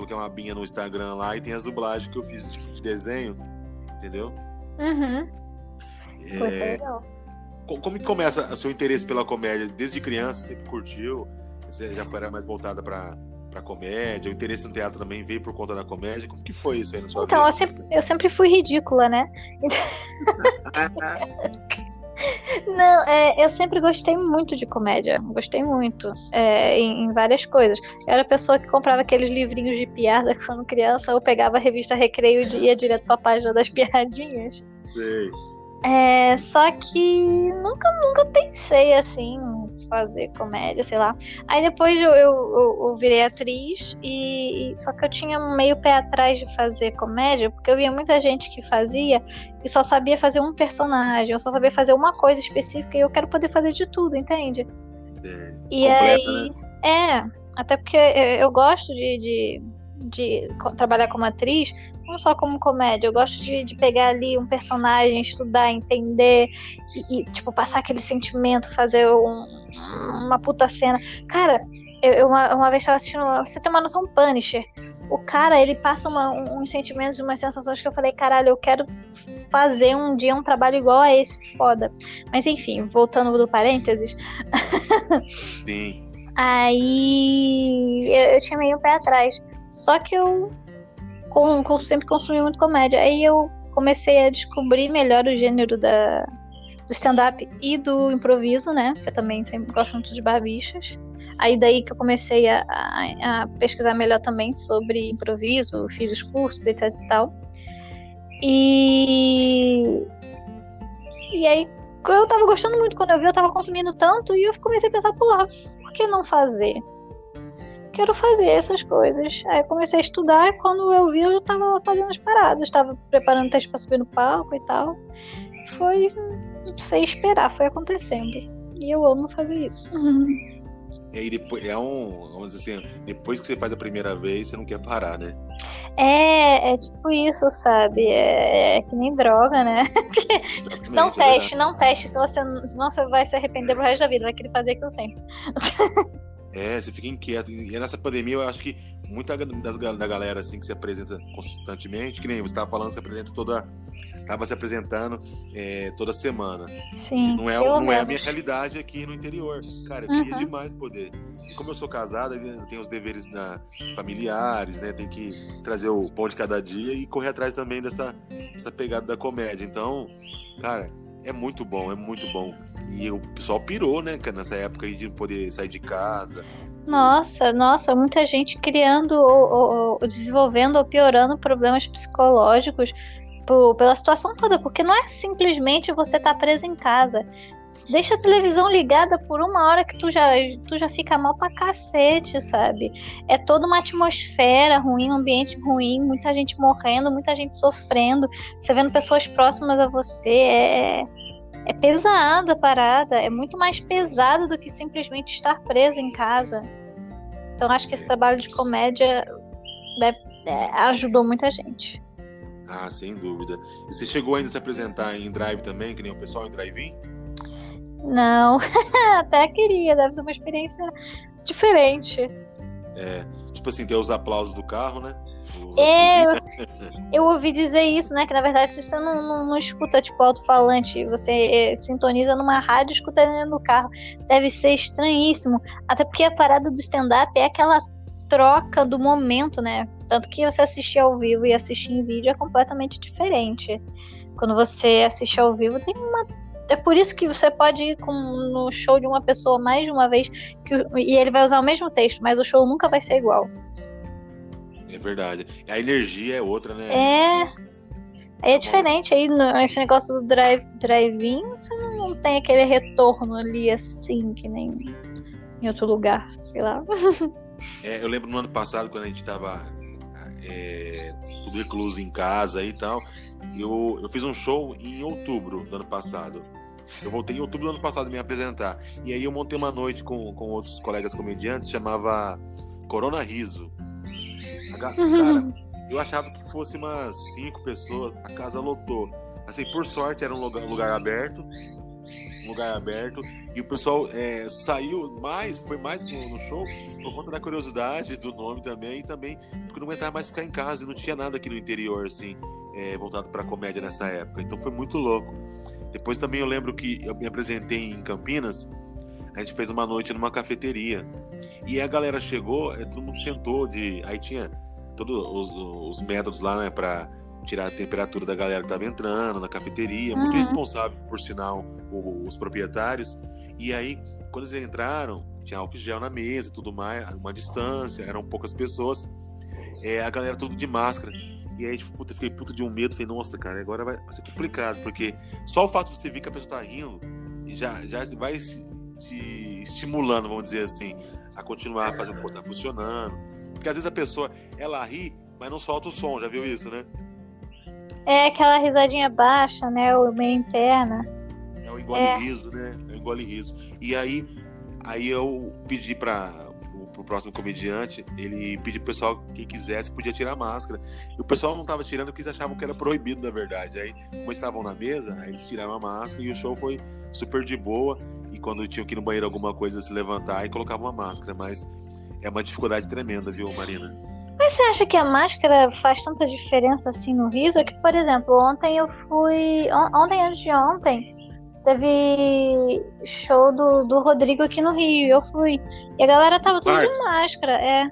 Coloquei uma abinha no Instagram lá e tem as dublagens que eu fiz, tipo, de desenho, entendeu? Uhum. É como que começa o seu interesse pela comédia? Desde criança, você sempre curtiu? Você já era mais voltada pra, pra comédia? O interesse no teatro também veio por conta da comédia? Como que foi isso aí na sua Então, eu vida? sempre, eu sempre fui ridícula, né? <laughs> Não, é, eu sempre gostei muito de comédia. Gostei muito. é, em, em várias coisas. Eu era a pessoa que comprava aqueles livrinhos de piada <laughs> quando criança, ou pegava a revista Recreio e ia direto pra página das piadinhas. Sei. É, só que nunca, nunca pensei assim. Fazer comédia, sei lá. Aí depois eu, eu, eu, eu virei atriz e, e, só que eu tinha meio pé atrás de fazer comédia, porque eu via muita gente que fazia e só sabia fazer um personagem, eu só sabia fazer uma coisa específica e eu quero poder fazer de tudo, entende? É, e completa, aí, né? é, até porque eu, gosto de, de, de trabalhar como atriz, não só como comédia, eu gosto de, de pegar ali um personagem, estudar, entender e, e, tipo, passar aquele sentimento, fazer um- uma puta cena. Cara, eu, uma, uma vez tava assistindo, você tem uma noção Punisher. O cara, ele passa uma- um- uns sentimentos e umas sensações que eu falei, caralho, eu quero fazer um dia um trabalho igual a esse, foda. Mas enfim, voltando do parênteses, <laughs> Sim. Aí eu, eu tinha meio um pé atrás. Só que eu com, com- sempre consumi muito comédia. Aí eu comecei a descobrir melhor o gênero da, do stand-up e do improviso, né? Que eu também sempre gosto muito de barbichas. Aí daí que eu comecei a, a- a pesquisar melhor também sobre improviso, fiz os cursos, e tal. E. E aí eu tava gostando muito quando eu vi, eu tava consumindo tanto e eu comecei a pensar, porra, por que não fazer? Quero fazer essas coisas. Aí comecei a estudar e quando eu vi, eu já tava fazendo as paradas, tava preparando texto pra subir no palco e tal. Foi sem esperar, foi acontecendo. E eu amo fazer isso. E aí depois é um, vamos dizer assim, depois que você faz a primeira vez, você não quer parar, né? É, é tipo isso, sabe? É, é que nem droga, né? <laughs> Não é teste, não teste, se você, senão você vai se arrepender pro resto da vida, vai querer fazer aquilo sempre. É, você fica inquieto. E nessa pandemia, eu acho que muita das, da galera assim que se apresenta constantemente, que nem você estava falando, se apresenta toda. Tava se apresentando é, toda semana. Sim. Não é, não é a minha realidade aqui no interior. Cara, eu queria Uhum. demais poder. E como eu sou casada, eu tenho os deveres na, familiares, né? Tem que trazer o pão de cada dia e correr atrás também dessa, dessa pegada da comédia. Então, cara, é muito bom, é muito bom. E o pessoal pirou, né, cara, nessa época aí de poder sair de casa. Nossa, nossa, muita gente criando ou, ou- desenvolvendo ou piorando problemas psicológicos pela situação toda, porque não é simplesmente você estar preso em casa. Deixa a televisão ligada por uma hora que tu já, tu já fica mal pra cacete, sabe? É toda uma atmosfera ruim, um ambiente ruim, muita gente morrendo, muita gente sofrendo, você vendo pessoas próximas a você, é, é pesada a parada, é muito mais pesada do que simplesmente estar preso em casa. Então acho que esse trabalho de comédia deve- é, ajudou muita gente. Ah, sem dúvida. E você chegou ainda a se apresentar em drive também, que nem o pessoal em drive-in? Não, <laughs> até queria, deve ser uma experiência diferente. É, tipo assim, ter os aplausos do carro, né? É, eu, eu ouvi dizer isso, né? Que na verdade se você não, não, não escuta tipo alto-falante, você é, sintoniza numa rádio e escuta dentro do carro. Deve ser estranhíssimo. Até porque a parada do stand-up é aquela troca do momento, né? Tanto que você assistir ao vivo e assistir em vídeo é completamente diferente. Quando você assiste ao vivo, tem uma. É por isso que você pode ir com, no show de uma pessoa mais de uma vez que, e ele vai usar o mesmo texto, mas o show nunca vai ser igual. É verdade. A energia é outra, né? É. Aí é diferente. Aí esse negócio do drive- drive-in, você não, não tem aquele retorno ali assim, que nem em outro lugar, sei lá. <laughs> É, eu lembro no ano passado, quando a gente tava é, tudo recluso em casa e tal, eu, eu fiz um show em outubro do ano passado. Eu voltei em outubro do ano passado a me apresentar. E aí eu montei uma noite com, com outros colegas comediantes, chamava Corona Riso. Eu achava que fosse umas cinco pessoas, a casa lotou. Assim, por sorte era um lugar, lugar aberto, um lugar aberto, e o pessoal é, saiu mais, foi mais no, no show, por conta da curiosidade do nome também, e também porque não aguentava mais ficar em casa e não tinha nada aqui no interior, assim, é, voltado pra comédia nessa época. Então foi muito louco. Depois também eu lembro que eu me apresentei em Campinas, a gente fez uma noite numa cafeteria. E a galera chegou, eh, todo mundo sentou de. Aí tinha todos os, os métodos lá, né, pra tirar a temperatura da galera que tava entrando na cafeteria. Muito Uhum. responsável, por sinal, os proprietários. E aí, quando eles entraram, tinha álcool gel na mesa e tudo mais, uma distância, eram poucas pessoas. É, a galera tudo de máscara. E aí, tipo, puta, eu fiquei puta de um medo. Falei, nossa, cara, agora vai, vai ser complicado. Porque só o fato de você ver que a pessoa tá rindo já, já vai se, te estimulando, vamos dizer assim, a continuar fazendo o que tá funcionando. Porque às vezes a pessoa, ela ri, mas não solta o som, já viu isso, né? É aquela risadinha baixa, né? Ou meio interna. É o engole é. riso, né? É o engole riso. E aí, aí eu pedi para o próximo comediante, ele pediu pro pessoal, quem quisesse, podia tirar a máscara. E o pessoal não tava tirando porque eles achavam que era proibido, na verdade. Aí, como estavam na mesa, aí eles tiraram a máscara e o show foi super de boa. E quando tinham que ir no banheiro alguma coisa, se levantar e colocavam uma máscara. Mas é uma dificuldade tremenda, viu, Marina? Mas você acha que a máscara faz tanta diferença assim no riso? É que, por exemplo, ontem eu fui. Ontem antes de ontem, teve show do, do Rodrigo aqui no Rio. Eu fui. E a galera tava tudo de máscara, é.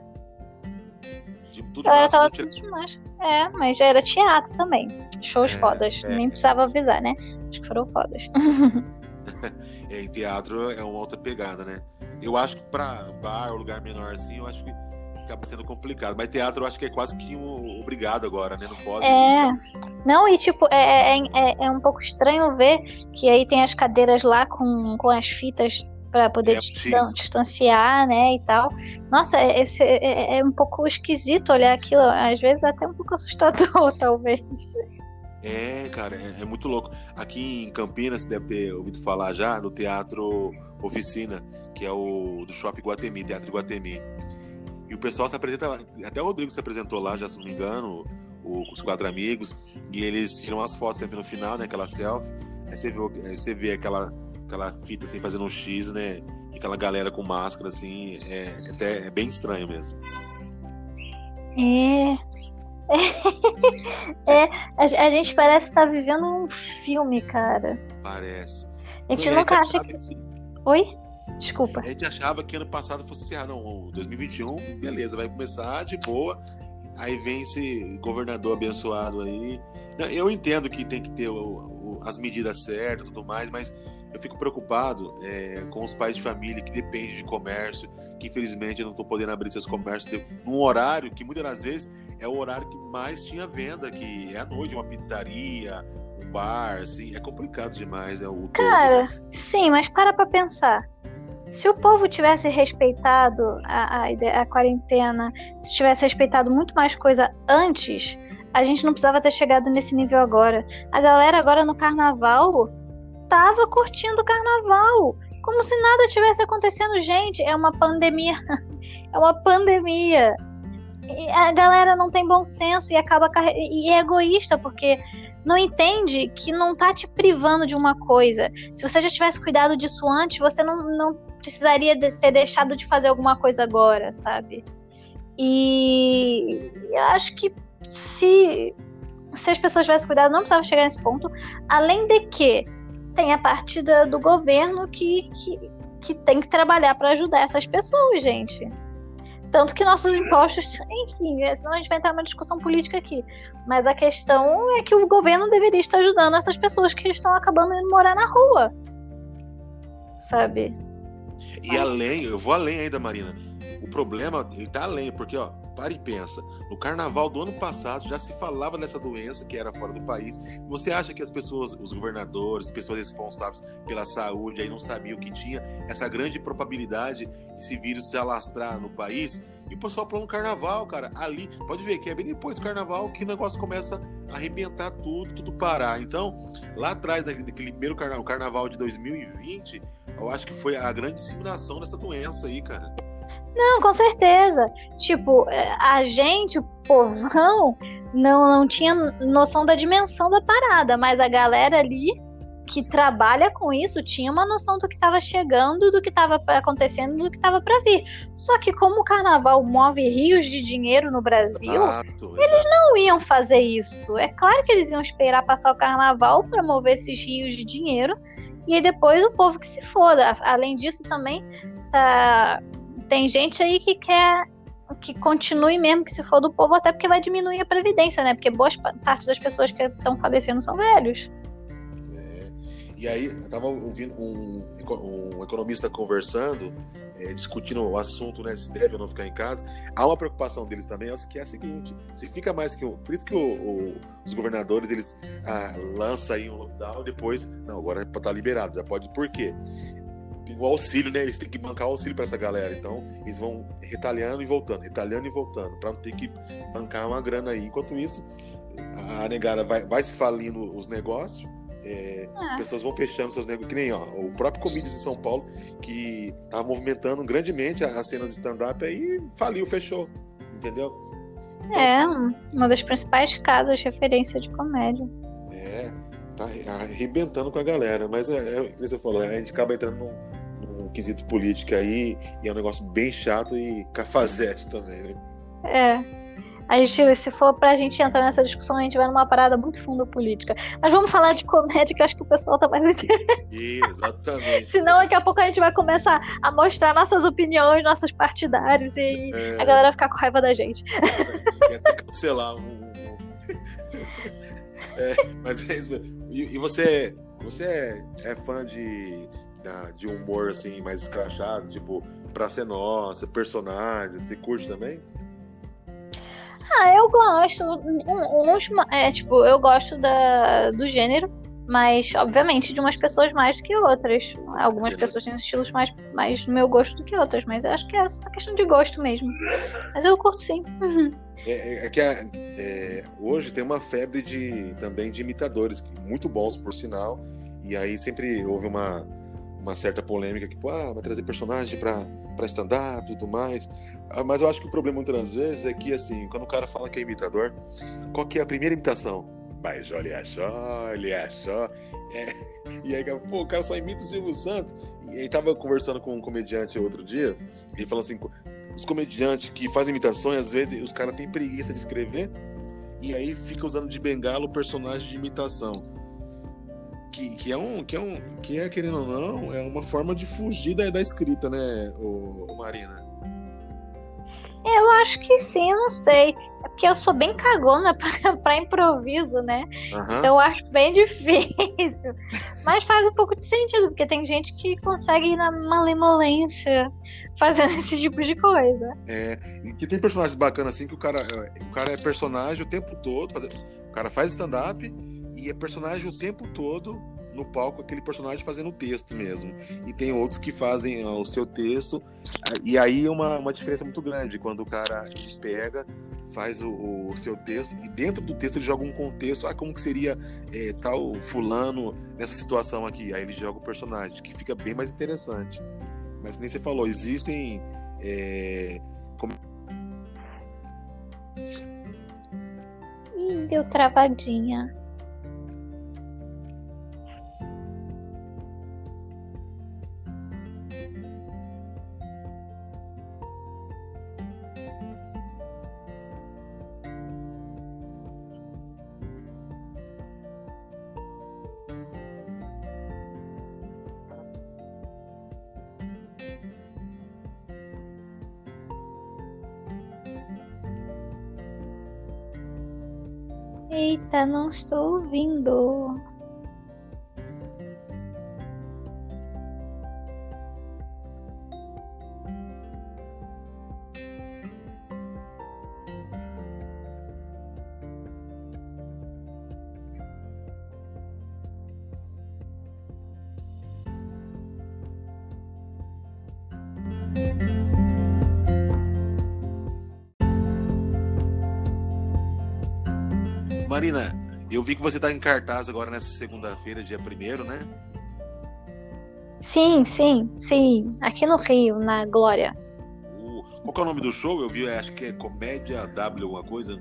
De, tudo a galera tava tudo de máscara. É, mas já era teatro também. Shows é, fodas. É. Nem precisava avisar, né? Acho que foram fodas. <laughs> é, em teatro é uma outra pegada, né? Eu acho que pra bar, ou lugar menor assim, eu acho que acaba sendo complicado. Mas teatro eu acho que é quase que um obrigado agora, né? Não pode. É. Não, e tipo, é, é, é, é um pouco estranho ver que aí tem as cadeiras lá com, com as fitas para poder é, distanciar, né, e tal. Nossa, é, esse, é, é, um pouco esquisito olhar aquilo, às vezes até um pouco <laughs> assustador, talvez. É, cara, é, é, muito louco. Aqui em Campinas, você deve ter ouvido falar já no Teatro Oficina, que é o do Shopping Guatemi, Teatro Guatemi. E o pessoal se apresenta, até o Rodrigo se apresentou lá, já se não me engano, o, os quatro amigos, e eles tiram as fotos sempre no final, né, aquela selfie. Aí você vê, você vê aquela, aquela fita assim fazendo um X, né? E aquela galera com máscara, assim, é, até, é bem estranho mesmo. É. <laughs> é, a, a, gente parece estar tá vivendo um filme, cara. Parece. A gente nunca acha que. Oi? Desculpa. A gente achava que ano passado fosse encerrar. Não, 2021, beleza, vai começar de boa. Aí vem esse governador abençoado aí. Eu entendo que tem que ter o, o, as medidas certas e tudo mais, mas eu fico preocupado é, com os pais de família que dependem de comércio, que infelizmente não estão podendo abrir seus comércios num horário que muitas das vezes é o horário que mais tinha venda, que é à noite, uma pizzaria, um bar, assim, é complicado demais. É o Cara, todo, né? sim, mas para pra pensar. Se o povo tivesse respeitado a, a, a quarentena, se tivesse respeitado muito mais coisa antes, a gente não precisava ter chegado nesse nível agora. A galera agora no carnaval tava curtindo o carnaval. Como se nada tivesse acontecendo, gente. É uma pandemia. <laughs> é uma pandemia. E a galera não tem bom senso e acaba e é egoísta porque não entende que não tá te privando de uma coisa. Se você já tivesse cuidado disso antes, você não, não precisaria de ter deixado de fazer alguma coisa agora, sabe? E eu acho que se, se as pessoas tivessem cuidado, não precisava chegar nesse ponto. Além de que tem a parte do governo que, que, que tem que trabalhar para ajudar essas pessoas, gente. Tanto que nossos impostos, enfim, é, senão a gente vai entrar numa discussão política aqui. Mas a questão é que o governo deveria estar ajudando essas pessoas que estão acabando indo morar na rua. Sabe? E além, eu vou além ainda, Marina. O problema, ele tá além, porque, ó, para e pensa. No carnaval do ano passado já se falava dessa doença que era fora do país. Você acha que as pessoas, os governadores, pessoas responsáveis pela saúde aí não sabiam que tinha essa grande probabilidade de esse vírus se alastrar no país? E o pessoal falou no carnaval, cara, ali, pode ver que é bem depois do carnaval que o negócio começa a arrebentar tudo, tudo parar. Então, lá atrás daquele primeiro carnaval, carnaval de 2020, eu acho que foi a grande disseminação dessa doença aí, cara. Não, com certeza. Tipo, é, a gente, o povão, não, não tinha noção da dimensão da parada, mas a galera ali que trabalha com isso tinha uma noção do que estava chegando, do que estava acontecendo, do que estava para vir. Só que como o carnaval move rios de dinheiro no Brasil, exato, eles exato. não iam fazer isso. É claro que eles iam esperar passar o carnaval para mover esses rios de dinheiro e aí depois o povo que se foda. Além disso também tá tem gente aí que quer que continue mesmo que se for do povo, até porque vai diminuir a previdência, né? Porque boa parte das pessoas que estão falecendo são velhos. É. E aí, eu tava ouvindo um, um economista conversando, é, discutindo o assunto, né? Se deve ou não ficar em casa. Há uma preocupação deles também, que é a seguinte: se fica mais que um. Por isso que o, o, os governadores eles ah, lançam aí um lockdown, depois. Não, agora tá liberado, já pode. Por quê? O auxílio, né? Eles têm que bancar o auxílio para essa galera. Então, eles vão retalhando e voltando, retalhando e voltando, para não ter que bancar uma grana aí. Enquanto isso, a negada vai, vai se falindo os negócios, é, ah. pessoas vão fechando seus negócios. Que nem ó, o próprio Comedians em São Paulo, que estava movimentando grandemente a, a cena do stand-up, aí faliu, fechou. Entendeu? Então, é, uma das principais casas de referência de comédia. É, tá arrebentando com a galera. Mas é, é o que você falou, a gente acaba entrando num, num quesito político aí, e é um negócio bem chato e cafazete também, né? É. A gente, se for pra gente entrar nessa discussão, a gente vai numa parada muito fundo política. Mas vamos falar de comédia, que eu acho que o pessoal tá mais interessado. <laughs> Exatamente. Senão daqui a pouco a gente vai começar a mostrar nossas opiniões, nossos partidários, e é... a galera vai ficar com raiva da gente. É, até cancelar um. <laughs> É, mas é isso mesmo. E, e você, você é, é fã de, de humor assim, mais escrachado, tipo, pra ser nossa, personagem, você curte também? Ah, eu gosto. Um, é, tipo, eu gosto da, do gênero, mas, obviamente, de umas pessoas mais do que outras. Algumas pessoas têm estilos mais, mais do meu gosto do que outras, mas eu acho que é só questão de gosto mesmo. Mas eu curto sim. Uhum. É, é, é, que a, é, hoje tem uma febre de também de imitadores, muito bons, por sinal. E aí sempre houve uma, uma certa polêmica que, pô, ah, vai trazer personagem pra stand-up e tudo mais. Ah, mas eu acho que o problema muitas vezes é que, assim, quando o cara fala que é imitador, qual que é a primeira imitação? Mas olha só, olha só. É, <laughs> e aí, pô, o cara só imita o Silvio Santos. E aí tava conversando com um comediante outro dia, e ele falou assim, os comediantes que fazem imitações, às vezes os caras têm preguiça de escrever, e aí fica usando de bengala o personagem de imitação que, que, é um que é um que é querendo ou não é uma forma de fugir da, da escrita né o, o Marina? Eu acho que sim eu não sei. É porque eu sou bem cagona <laughs> para improviso né? Uhum. então eu acho bem <laughs> difícil. Mas faz um pouco de sentido porque tem gente que consegue ir na malemolência fazendo <laughs> esse tipo de coisa. É que tem personagens bacanas assim que o cara o cara é personagem o tempo todo faz, o cara faz stand up e é personagem o tempo todo no palco, aquele personagem fazendo o texto mesmo. E tem outros que fazem ó, o seu texto, e aí é uma, uma diferença muito grande, quando o cara pega, faz o, o, seu texto, e dentro do texto ele joga um contexto, ah, como que seria é, tal fulano nessa situação aqui, aí ele joga o personagem, que fica bem mais interessante. Mas nem você falou, existem... É, como... Ih, deu travadinha. Não estou ouvindo. Marina, eu vi que você está em cartaz agora nessa segunda-feira, dia 1 né? Sim, sim, sim. Aqui no Rio, na Glória. Uh, qual é o nome do show? Eu vi, acho que é Comédia W, alguma coisa.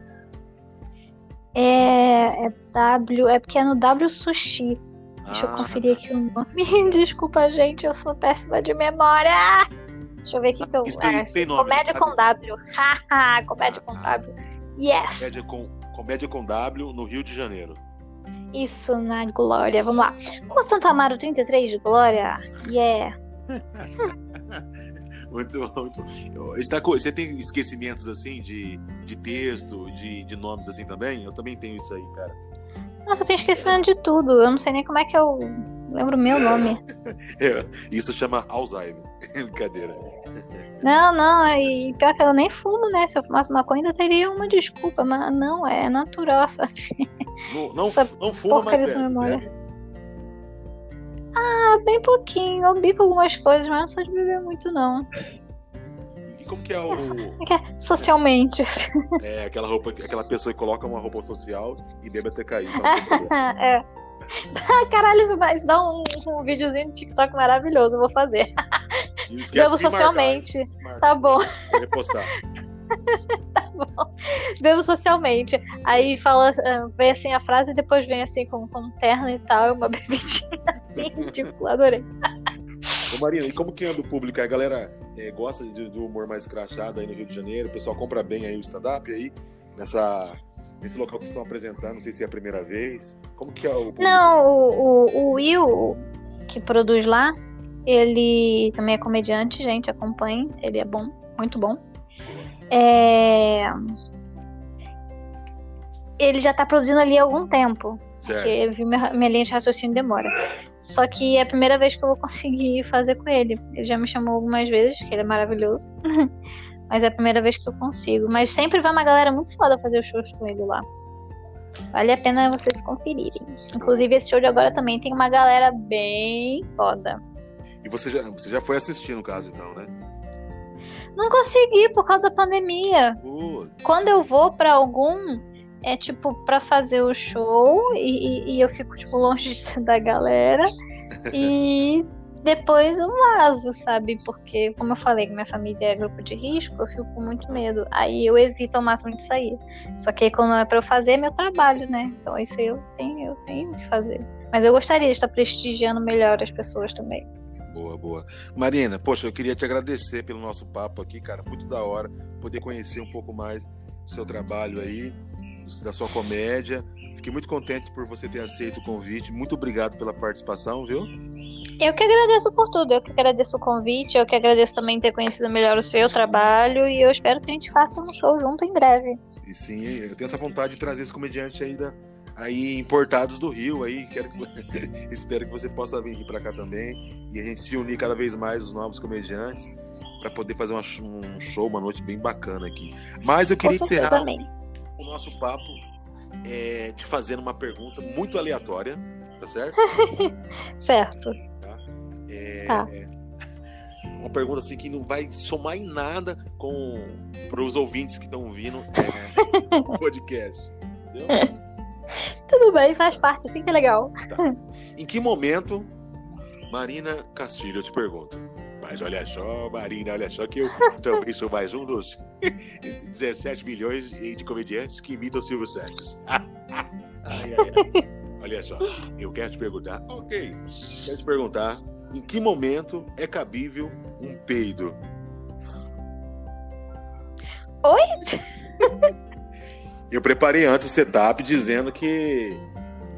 É, é W, é porque é no W Sushi. Deixa ah, eu conferir aqui o nome. <laughs> Desculpa, gente, eu sou péssima de memória. Deixa eu ver aqui que eu. Isso é, isso tem nome, comédia com W. <laughs> Haha, comédia com ah, W. Yes. Comédia com Comédia com W no Rio de Janeiro. Isso, na Glória. Vamos lá. Rua Santo Amaro 33 de Glória. Yeah. <laughs> muito, muito. Está, você tem esquecimentos assim de, de texto, de, de nomes assim também? Eu também tenho isso aí, cara. Nossa, eu tenho esquecimento de tudo. Eu não sei nem como é que eu lembro o meu nome. <laughs> é, isso chama Alzheimer. <laughs> Brincadeira. Não, não, e pior que eu nem fumo, né? Se eu fumasse maconha ainda teria uma desculpa, mas não, é natural, sabe? Não, não, não fuma, mas bebe, bebe. Ah, bem pouquinho. Eu bico algumas coisas, mas não sou de beber muito, não. Como que é o. É, socialmente. É, aquela roupa, aquela pessoa que coloca uma roupa social e bebe até cair. <laughs> é. Caralho, isso, vai, dá um, um videozinho de TikTok maravilhoso, eu vou fazer. Bebo socialmente. Marcar, marcar. Tá bom. Vou repostar. <laughs> tá bom. Bebo socialmente. Aí fala, ah, vem assim a frase e depois vem assim com, com um terno e tal, uma <laughs> bebidinha assim, tipo, adorei. Ô Marina, e como que anda o público? A galera é, gosta do humor mais crachado aí no Rio de Janeiro, o pessoal compra bem aí o stand-up aí, nessa, nesse local que vocês estão apresentando, não sei se é a primeira vez. Como que é o? Não, o, o, o Will, que produz lá, ele também é comediante, gente, acompanhe, ele é bom, muito bom. É... Ele já tá produzindo ali há algum tempo. Certo. Porque minha, minha linha de raciocínio demora. Só que é a primeira vez que eu vou conseguir fazer com ele. Ele já me chamou algumas vezes, que ele é maravilhoso. <laughs> Mas é a primeira vez que eu consigo. Mas sempre vai uma galera muito foda fazer os shows com ele lá. Vale a pena vocês conferirem. Inclusive, esse show de agora também tem uma galera bem foda. E você já, você já foi assistir, no caso, então, né? Não consegui por causa da pandemia. Putz. Quando eu vou para algum, é tipo para fazer o show e, e, eu fico tipo longe <laughs> da galera e depois eu vazo, sabe? Porque, como eu falei, minha família é grupo de risco, eu fico com muito medo. Aí eu evito ao máximo de sair. Só que quando é para eu fazer, é meu trabalho, né? Então isso eu tenho, eu tenho que fazer. Mas eu gostaria de estar prestigiando melhor as pessoas também. Boa, boa. Marina, poxa, eu queria te agradecer pelo nosso papo aqui, cara. Muito da hora poder conhecer um pouco mais do seu trabalho aí, da sua comédia. Fiquei muito contente por você ter aceito o convite. Muito obrigado pela participação, viu? Eu que agradeço por tudo. Eu que agradeço o convite. Eu que agradeço também ter conhecido melhor o seu trabalho. E eu espero que a gente faça um show junto em breve. E sim, eu tenho essa vontade de trazer esse comediante aí da, aí importados do Rio aí quero que, <laughs> espero que você possa vir aqui para cá também e a gente se unir cada vez mais os novos comediantes para poder fazer uma, um show uma noite bem bacana aqui mas eu queria encerrar também. O nosso papo é, te fazendo uma pergunta muito aleatória tá certo <laughs> certo tá? É, tá. uma pergunta assim que não vai somar em nada com para os ouvintes que estão vindo é, <laughs> podcast entendeu? <laughs> Tudo bem, faz parte, assim que é legal. Tá. Em que momento, Marina Castilho, eu te pergunto. Mas olha só, Marina, olha só que eu também sou mais um dos <laughs> 17 milhões de comediantes que imitam o Silvio Santos. <laughs> ai, ai, ai. Olha só, eu quero te perguntar, ok, quero te perguntar, em que momento é cabível um peido? Oi? Eu preparei antes o setup dizendo que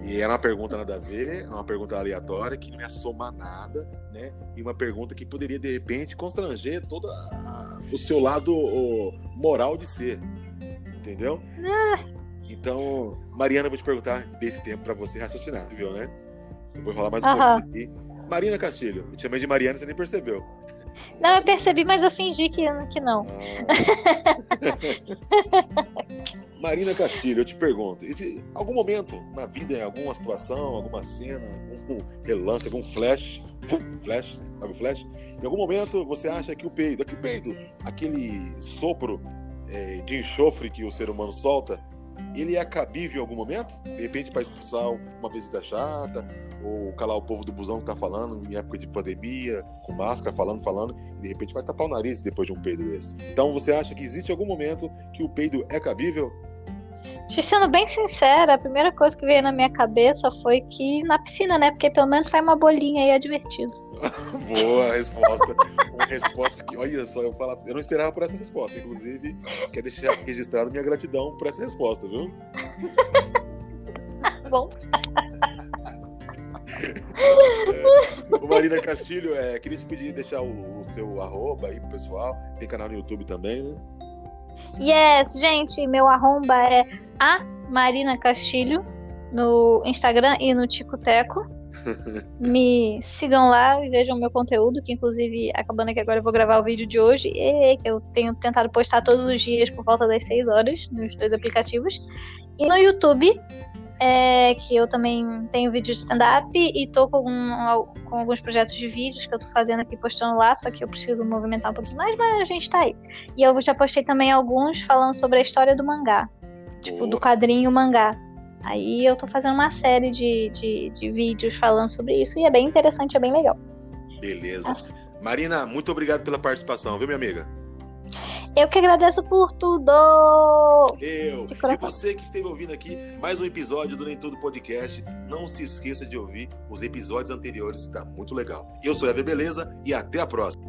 e era uma pergunta nada a ver, uma pergunta aleatória que não ia somar nada, né? E uma pergunta que poderia de repente constranger todo o seu lado o, moral de ser, entendeu? Ah. Então, Mariana, eu vou te perguntar desse tempo para você raciocinar, viu, né? Eu vou falar mais um pouco aqui. Marina Castilho, eu te chamei de Mariana, você nem percebeu. Não, eu percebi, mas eu fingi que, que não. Ah. <laughs> Marina Castilho, eu te pergunto, algum momento na vida, em alguma situação, alguma cena, algum relance, algum flash, flash, sabe o flash? Em algum momento você acha que o peido, aquele peido, aquele sopro é, de enxofre que o ser humano solta, ele é cabível em algum momento? De repente para expulsar uma visita chata, ou calar o povo do busão que tá falando em época de pandemia, com máscara, falando, falando, e de repente vai tapar o nariz depois de um peido desse. Então você acha que existe algum momento que o peido é cabível? Te sendo bem sincera, a primeira coisa que veio na minha cabeça foi que na piscina, né? Porque pelo menos sai uma bolinha aí, é divertido. <laughs> Boa resposta. uma resposta que, olha só, eu falar eu não esperava por essa resposta. Inclusive, quero deixar registrado minha gratidão por essa resposta, viu? <laughs> Bom. É, Marina Castilho, é, queria te pedir deixar o, o, seu arroba aí pro pessoal. Tem canal no YouTube também, né? Yes, gente, meu arromba é a Marina Castilho no Instagram e no Ticoteco. <laughs> Me sigam lá e vejam meu conteúdo, que inclusive, acabando aqui agora, eu vou gravar o vídeo de hoje, e, que eu tenho tentado postar todos os dias por volta das 6 horas nos dois aplicativos. E no YouTube, é que eu também tenho vídeo de stand-up e tô com, algum, com, alguns projetos de vídeos que eu tô fazendo aqui, postando lá, só que eu preciso movimentar um pouquinho mais, mas a gente tá aí. E eu já postei também alguns falando sobre a história do mangá, tipo, do quadrinho mangá. Aí eu tô fazendo uma série de, de, de vídeos falando sobre isso e é bem interessante, é bem legal. Beleza. Marina, muito obrigado pela participação, viu, minha amiga? Eu que agradeço por tudo! Eu! E você que esteve ouvindo aqui mais um episódio do Nem Tudo Podcast, não se esqueça de ouvir os episódios anteriores, tá muito legal. Eu sou Ever Beleza e até a próxima!